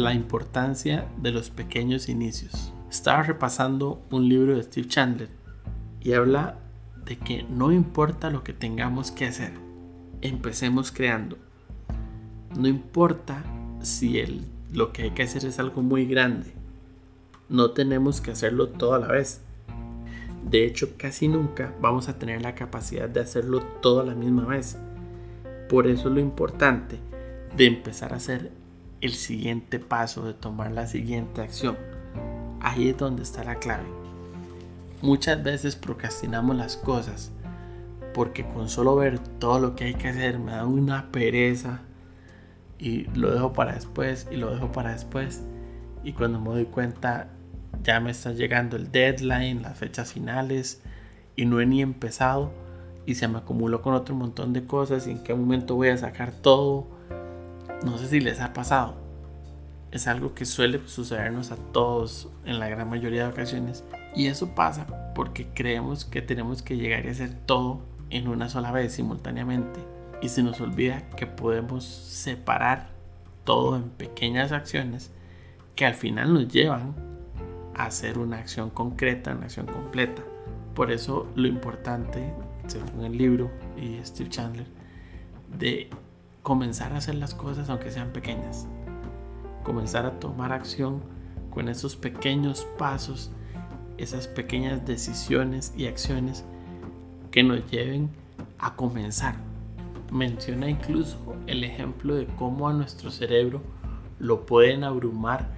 La importancia de los pequeños inicios. Estaba repasando un libro de Steve Chandler y habla de que no importa lo que tengamos que hacer, empecemos creando. No importa si el, lo que hay que hacer es algo muy grande, no tenemos que hacerlo toda la vez. De hecho, casi nunca vamos a tener la capacidad de hacerlo toda la misma vez. Por eso es lo importante de empezar a hacer el siguiente paso, de tomar la siguiente acción. Ahí es donde está la clave. Muchas veces procrastinamos las cosas porque con solo ver todo lo que hay que hacer me da una pereza y lo dejo para después y lo dejo para después y cuando me doy cuenta ya me está llegando el deadline, las fechas finales y no he ni empezado y se me acumuló con otro montón de cosas y en qué momento voy a sacar todo. No sé si les ha pasado. Es algo que suele sucedernos a todos en la gran mayoría de ocasiones y eso pasa porque creemos que tenemos que llegar y hacer todo en una sola vez simultáneamente. Y se nos olvida que podemos separar todo en pequeñas acciones que al final nos llevan a hacer una acción concreta, una acción completa. Por eso lo importante, según el libro y Steve Chandler, de comenzar a hacer las cosas aunque sean pequeñas. Comenzar a tomar acción con esos pequeños pasos esas pequeñas decisiones y acciones que nos lleven a comenzar. Menciona incluso el ejemplo de cómo a nuestro cerebro lo pueden abrumar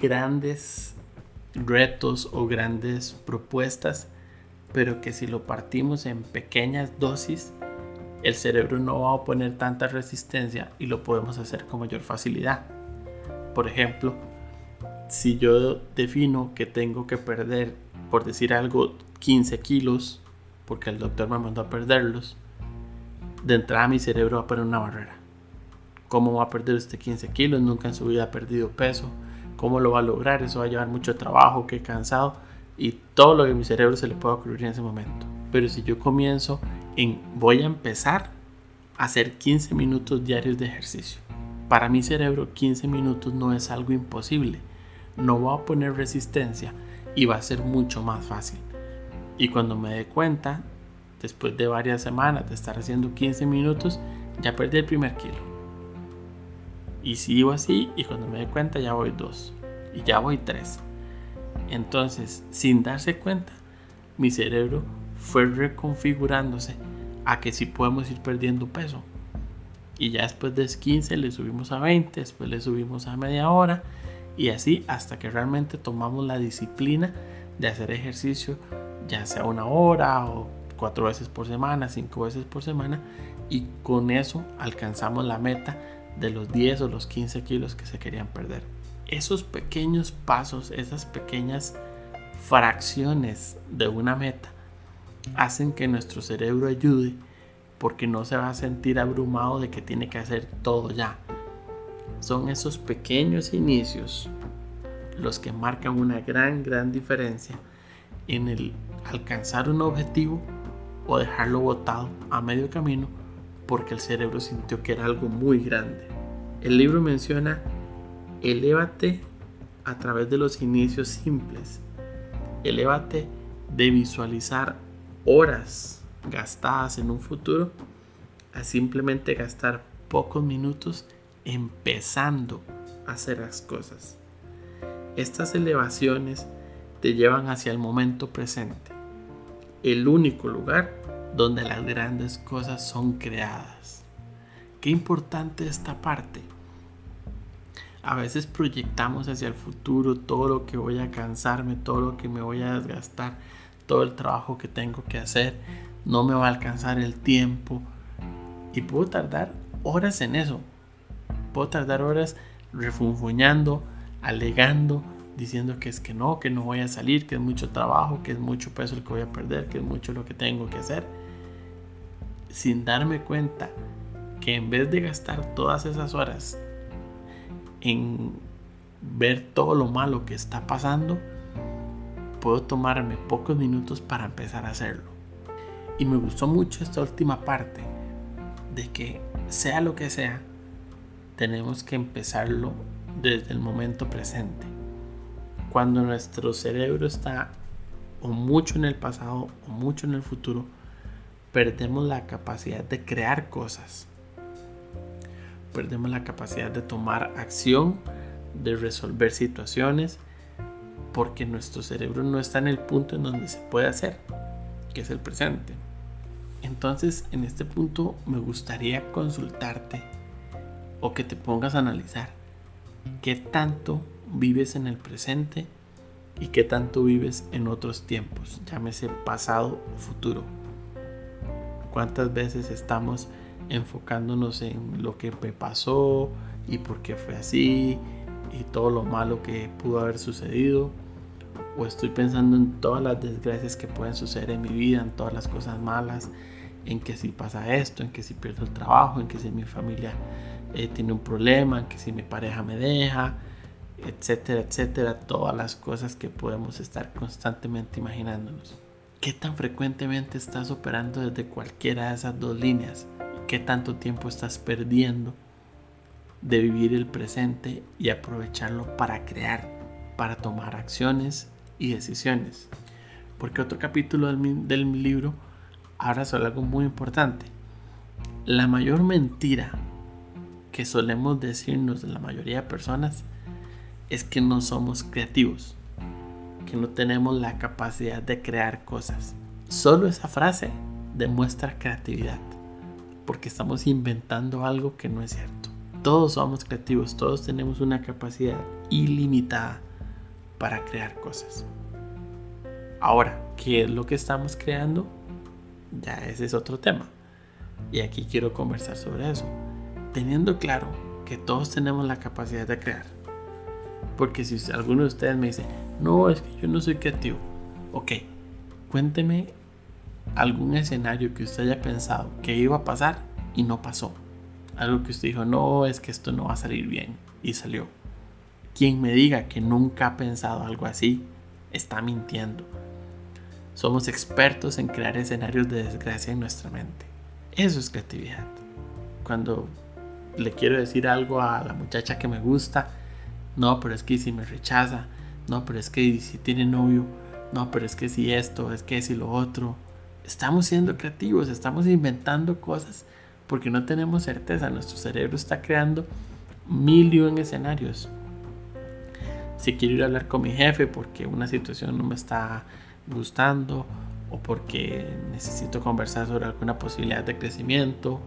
grandes retos o grandes propuestas, pero que si lo partimos en pequeñas dosis, el cerebro no va a poner tanta resistencia y lo podemos hacer con mayor facilidad. Por ejemplo, si yo defino que tengo que perder, por decir algo, 15 kilos, porque el doctor me mandó a perderlos, de entrada mi cerebro va a poner una barrera. ¿Cómo va a perder usted 15 kilos? Nunca en su vida ha perdido peso. ¿Cómo lo va a lograr? Eso va a llevar mucho trabajo, qué cansado. Y todo lo que mi cerebro se le puede ocurrir en ese momento. Pero si yo comienzo voy a empezar a hacer 15 minutos diarios de ejercicio. Para mi cerebro 15 minutos no es algo imposible no va a poner resistencia y va a ser mucho más fácil. Y cuando me dé cuenta, después de varias semanas de estar haciendo 15 minutos, ya perdí el primer kilo. Y sigo así y cuando me dé cuenta ya voy dos y ya voy tres. Entonces, sin darse cuenta, mi cerebro fue reconfigurándose a que si podemos ir perdiendo peso. Y ya después de 15 le subimos a 20, después le subimos a media hora y así hasta que realmente tomamos la disciplina de hacer ejercicio, ya sea una hora o cuatro veces por semana, cinco veces por semana, y con eso alcanzamos la meta de los 10 o los 15 kilos que se querían perder. Esos pequeños pasos, esas pequeñas fracciones de una meta, hacen que nuestro cerebro ayude porque no se va a sentir abrumado de que tiene que hacer todo ya son esos pequeños inicios los que marcan una gran, gran diferencia en el alcanzar un objetivo o dejarlo botado a medio camino porque el cerebro sintió que era algo muy grande. El libro menciona, elévate a través de los inicios simples. Elévate de visualizar horas gastadas en un futuro a simplemente gastar pocos minutos empezando a hacer las cosas. Estas elevaciones te llevan hacia el momento presente, el único lugar donde las grandes cosas son creadas. Qué importante esta parte. A veces proyectamos hacia el futuro todo lo que voy a cansarme, todo lo que me voy a desgastar, todo el trabajo que tengo que hacer, no me va a alcanzar el tiempo. Y puedo tardar horas en eso, puedo tardar horas refunfuñando, alegando, diciendo que es que no, que no voy a salir, que es mucho trabajo, que es mucho peso el que voy a perder, que es mucho lo que tengo que hacer, sin darme cuenta que en vez de gastar todas esas horas en ver todo lo malo que está pasando, puedo tomarme pocos minutos para empezar a hacerlo. Y me gustó mucho esta última parte de que sea lo que sea, tenemos que empezarlo desde el momento presente. Cuando nuestro cerebro está o mucho en el pasado o mucho en el futuro, perdemos la capacidad de crear cosas. Perdemos la capacidad de tomar acción, de resolver situaciones, porque nuestro cerebro no está en el punto en donde se puede hacer, que es el presente. Entonces, en este punto me gustaría consultarte o que te pongas a analizar qué tanto vives en el presente y qué tanto vives en otros tiempos, llámese pasado o futuro. ¿Cuántas veces estamos enfocándonos en lo que pasó y por qué fue así y todo lo malo que pudo haber sucedido? O estoy pensando en todas las desgracias que pueden suceder en mi vida, en todas las cosas malas, en que si pasa esto, en que si pierdo el trabajo, en que si mi familia eh, tiene un problema, en que si mi pareja me deja, etcétera, etcétera, todas las cosas que podemos estar constantemente imaginándonos. ¿Qué tan frecuentemente estás operando desde cualquiera de esas dos líneas? ¿Qué tanto tiempo estás perdiendo de vivir el presente y aprovecharlo para crear, para tomar acciones y decisiones? Porque otro capítulo del, del libro habla sobre algo muy importante. La mayor mentira que solemos decirnos de la mayoría de personas es que no somos creativos, que no tenemos la capacidad de crear cosas. Solo esa frase demuestra creatividad, porque estamos inventando algo que no es cierto. Todos somos creativos, todos tenemos una capacidad ilimitada para crear cosas. Ahora, ¿qué es lo que estamos creando? Ya ese es otro tema. Y aquí quiero conversar sobre eso. Teniendo claro que todos tenemos la capacidad de crear. Porque si alguno de ustedes me dice, no, es que yo no soy creativo. Ok, cuénteme algún escenario que usted haya pensado que iba a pasar y no pasó. Algo que usted dijo, no, es que esto no va a salir bien y salió. Quien me diga que nunca ha pensado algo así, está mintiendo. Somos expertos en crear escenarios de desgracia en nuestra mente. Eso es creatividad. Cuando le quiero decir algo a la muchacha que me gusta, no, pero es que si me rechaza, no, pero es que si tiene novio, no, pero es que si esto, es que si lo otro. Estamos siendo creativos, estamos inventando cosas porque no tenemos certeza. Nuestro cerebro está creando mil y un escenarios. Si quiero ir a hablar con mi jefe porque una situación no me está gustando o porque necesito conversar sobre alguna posibilidad de crecimiento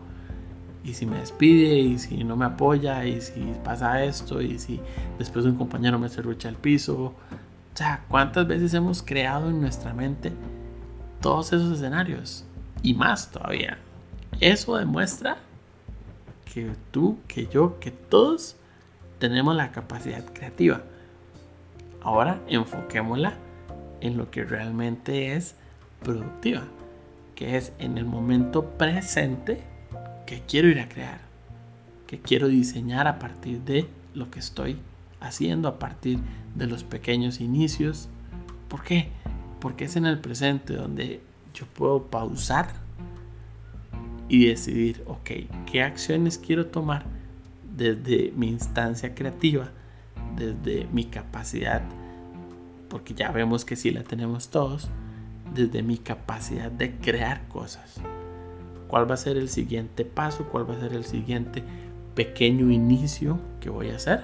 y si me despide y si no me apoya y si pasa esto y si después un compañero me cerrucha el piso. O sea, ¿cuántas veces hemos creado en nuestra mente todos esos escenarios? Y más todavía. Eso demuestra que tú, que yo, que todos tenemos la capacidad creativa. Ahora enfoquémosla en lo que realmente es productiva, que es en el momento presente que quiero ir a crear, que quiero diseñar a partir de lo que estoy haciendo, a partir de los pequeños inicios. ¿Por qué? Porque es en el presente donde yo puedo pausar y decidir, ok, ¿qué acciones quiero tomar desde mi instancia creativa, desde mi capacidad, porque ya vemos que sí la tenemos todos, desde mi capacidad de crear cosas cuál va a ser el siguiente paso, cuál va a ser el siguiente pequeño inicio que voy a hacer.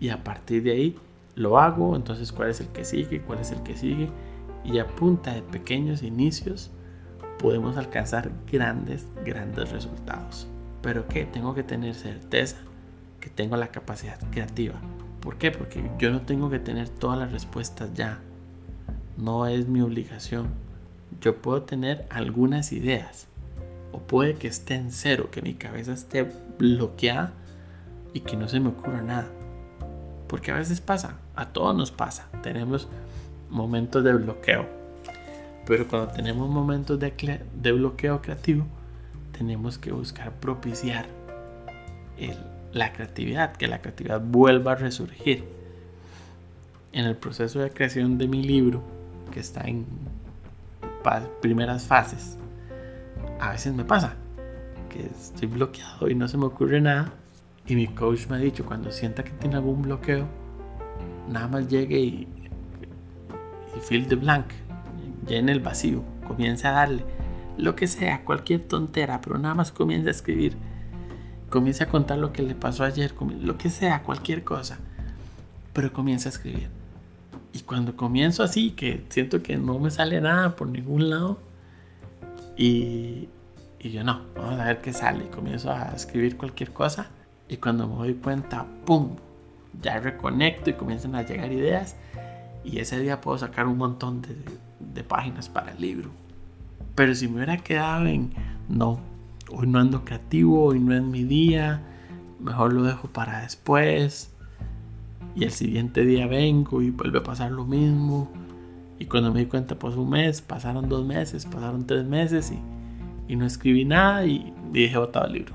Y a partir de ahí lo hago, entonces cuál es el que sigue, cuál es el que sigue. Y a punta de pequeños inicios podemos alcanzar grandes, grandes resultados. Pero que tengo que tener certeza que tengo la capacidad creativa. ¿Por qué? Porque yo no tengo que tener todas las respuestas ya. No es mi obligación yo puedo tener algunas ideas o puede que esté en cero, que mi cabeza esté bloqueada, y que no se me ocurra nada. Porque a veces pasa, a todos nos pasa. Tenemos momentos de bloqueo. Pero cuando tenemos momentos de, de bloqueo creativo, tenemos que buscar propiciar la creatividad, que la creatividad vuelva a resurgir. En el proceso de creación de mi libro, que está en primeras fases, a veces me pasa que estoy bloqueado y no se me ocurre nada. Y mi coach me ha dicho, cuando sienta que tiene algún bloqueo, nada más llegue y, y fill the blank, llene el vacío, comience a darle lo que sea, cualquier tontera, pero nada más comience a escribir. Comience a contar lo que le pasó ayer, lo que sea, cualquier cosa. Pero comience a escribir. Y cuando comienzo así, que siento que no me sale nada por ningún lado, y, y yo no, vamos a ver qué sale. Y comienzo a escribir cualquier cosa. Y cuando me doy cuenta, ¡pum! Ya reconecto y comienzan a llegar ideas. Y ese día puedo sacar un montón de, de páginas para el libro. Pero si me hubiera quedado en, no, hoy no ando creativo, hoy no es mi día, mejor lo dejo para después. Y el siguiente día vengo y vuelve a pasar lo mismo y cuando me di cuenta, pues un mes, pasaron dos meses, pasaron tres meses y, y no escribí nada y, dije botado el libro.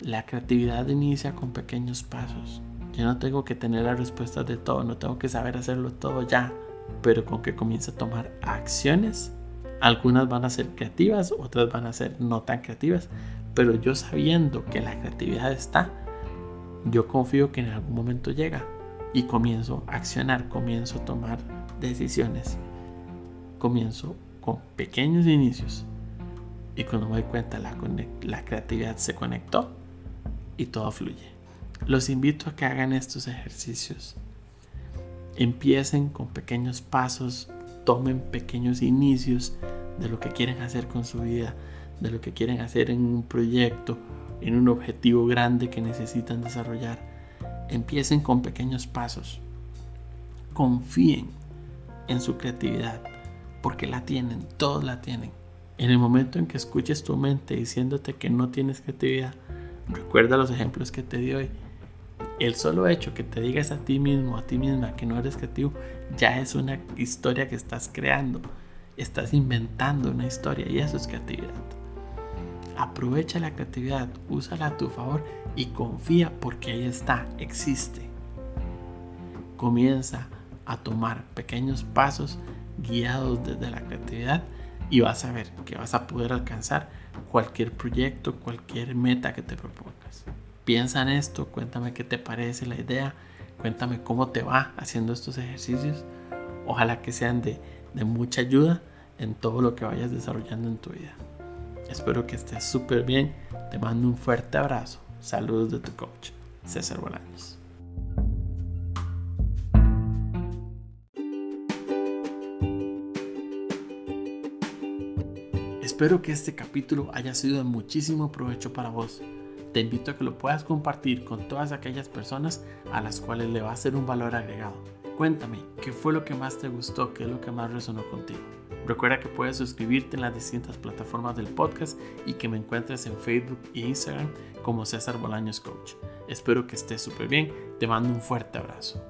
La creatividad inicia con pequeños pasos. Yo no tengo que tener las respuestas de todo, no tengo que saber hacerlo todo ya, pero con que comience a tomar acciones, algunas van a ser creativas, otras van a ser no tan creativas, pero yo sabiendo que la creatividad está, yo confío que en algún momento llega y comienzo a accionar, comienzo a tomar decisiones. Comienzo con pequeños inicios y cuando me doy cuenta la, creatividad se conectó y todo fluye. Los invito a que hagan estos ejercicios. Empiecen con pequeños pasos, tomen pequeños inicios de lo que quieren hacer con su vida, de lo que quieren hacer en un proyecto, en un objetivo grande que necesitan desarrollar. Empiecen con pequeños pasos. Confíen en su creatividad, porque la tienen, todos la tienen. En el momento en que escuches tu mente diciéndote que no tienes creatividad, recuerda los ejemplos que te di hoy. El solo hecho que te digas a ti mismo, a ti misma que no eres creativo, ya es una historia que estás creando. Estás inventando una historia y eso es creatividad. Aprovecha la creatividad, úsala a tu favor y confía porque ahí está, existe. Comienza a tomar pequeños pasos guiados desde la creatividad y vas a ver que vas a poder alcanzar cualquier proyecto, cualquier meta que te propongas. Piensa en esto, cuéntame qué te parece la idea, cuéntame cómo te va haciendo estos ejercicios. Ojalá que sean de, mucha ayuda en todo lo que vayas desarrollando en tu vida. Espero que estés súper bien. Te mando un fuerte abrazo. Saludos de tu coach, César Bolaños. Espero que este capítulo haya sido de muchísimo provecho para vos. Te invito a que lo puedas compartir con todas aquellas personas a las cuales le va a ser un valor agregado. Cuéntame, ¿qué fue lo que más te gustó? ¿Qué es lo que más resonó contigo? Recuerda que puedes suscribirte en las distintas plataformas del podcast y que me encuentres en Facebook e Instagram como César Bolaños Coach. Espero que estés súper bien. Te mando un fuerte abrazo.